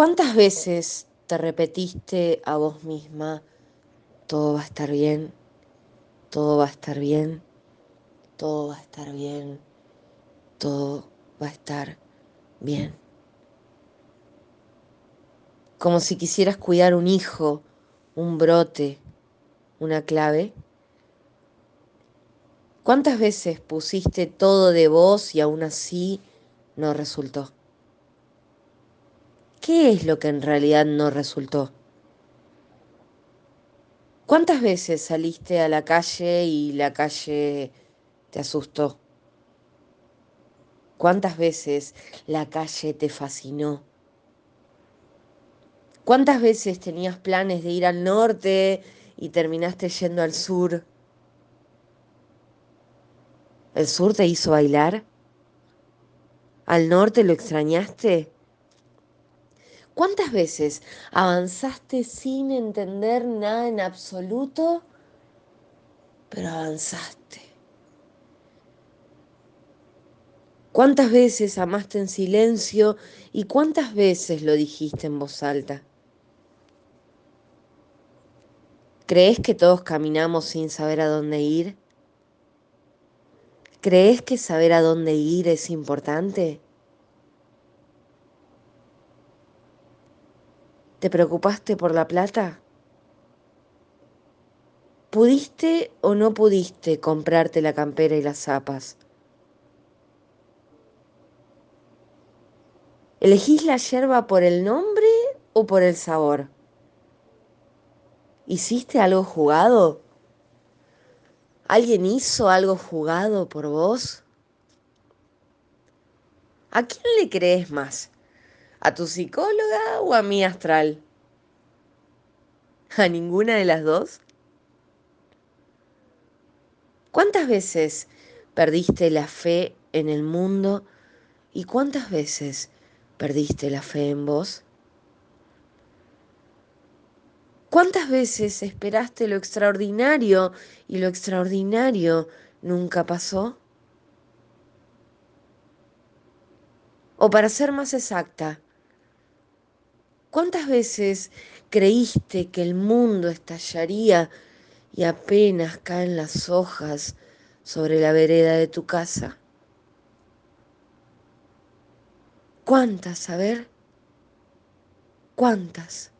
¿Cuántas veces te repetiste a vos misma, todo va a estar bien, todo va a estar bien, todo va a estar bien, todo va a estar bien? Como si quisieras cuidar un hijo, un brote, una clave. ¿Cuántas veces pusiste todo de vos y aún así no resultó? ¿Qué es lo que en realidad no resultó? ¿Cuántas veces saliste a la calle y la calle te asustó? ¿Cuántas veces la calle te fascinó? ¿Cuántas veces tenías planes de ir al norte y terminaste yendo al sur? ¿El sur te hizo bailar? ¿Al norte lo extrañaste? ¿Cuántas veces avanzaste sin entender nada en absoluto, pero avanzaste? ¿Cuántas veces amaste en silencio y cuántas veces lo dijiste en voz alta? ¿Crees que todos caminamos sin saber a dónde ir? ¿Crees que saber a dónde ir es importante? ¿Te preocupaste por la plata? ¿Pudiste o no pudiste comprarte la campera y las zapas? ¿Elegís la yerba por el nombre o por el sabor? ¿Hiciste algo jugado? ¿Alguien hizo algo jugado por vos? ¿A quién le crees más? ¿A tu psicóloga o a mi astral? ¿A ninguna de las dos? ¿Cuántas veces perdiste la fe en el mundo y cuántas veces perdiste la fe en vos? ¿Cuántas veces esperaste lo extraordinario y lo extraordinario nunca pasó? O para ser más exacta, ¿Cuántas veces creíste que el mundo estallaría y apenas caen las hojas sobre la vereda de tu casa? ¿Cuántas, a ver? ¿Cuántas?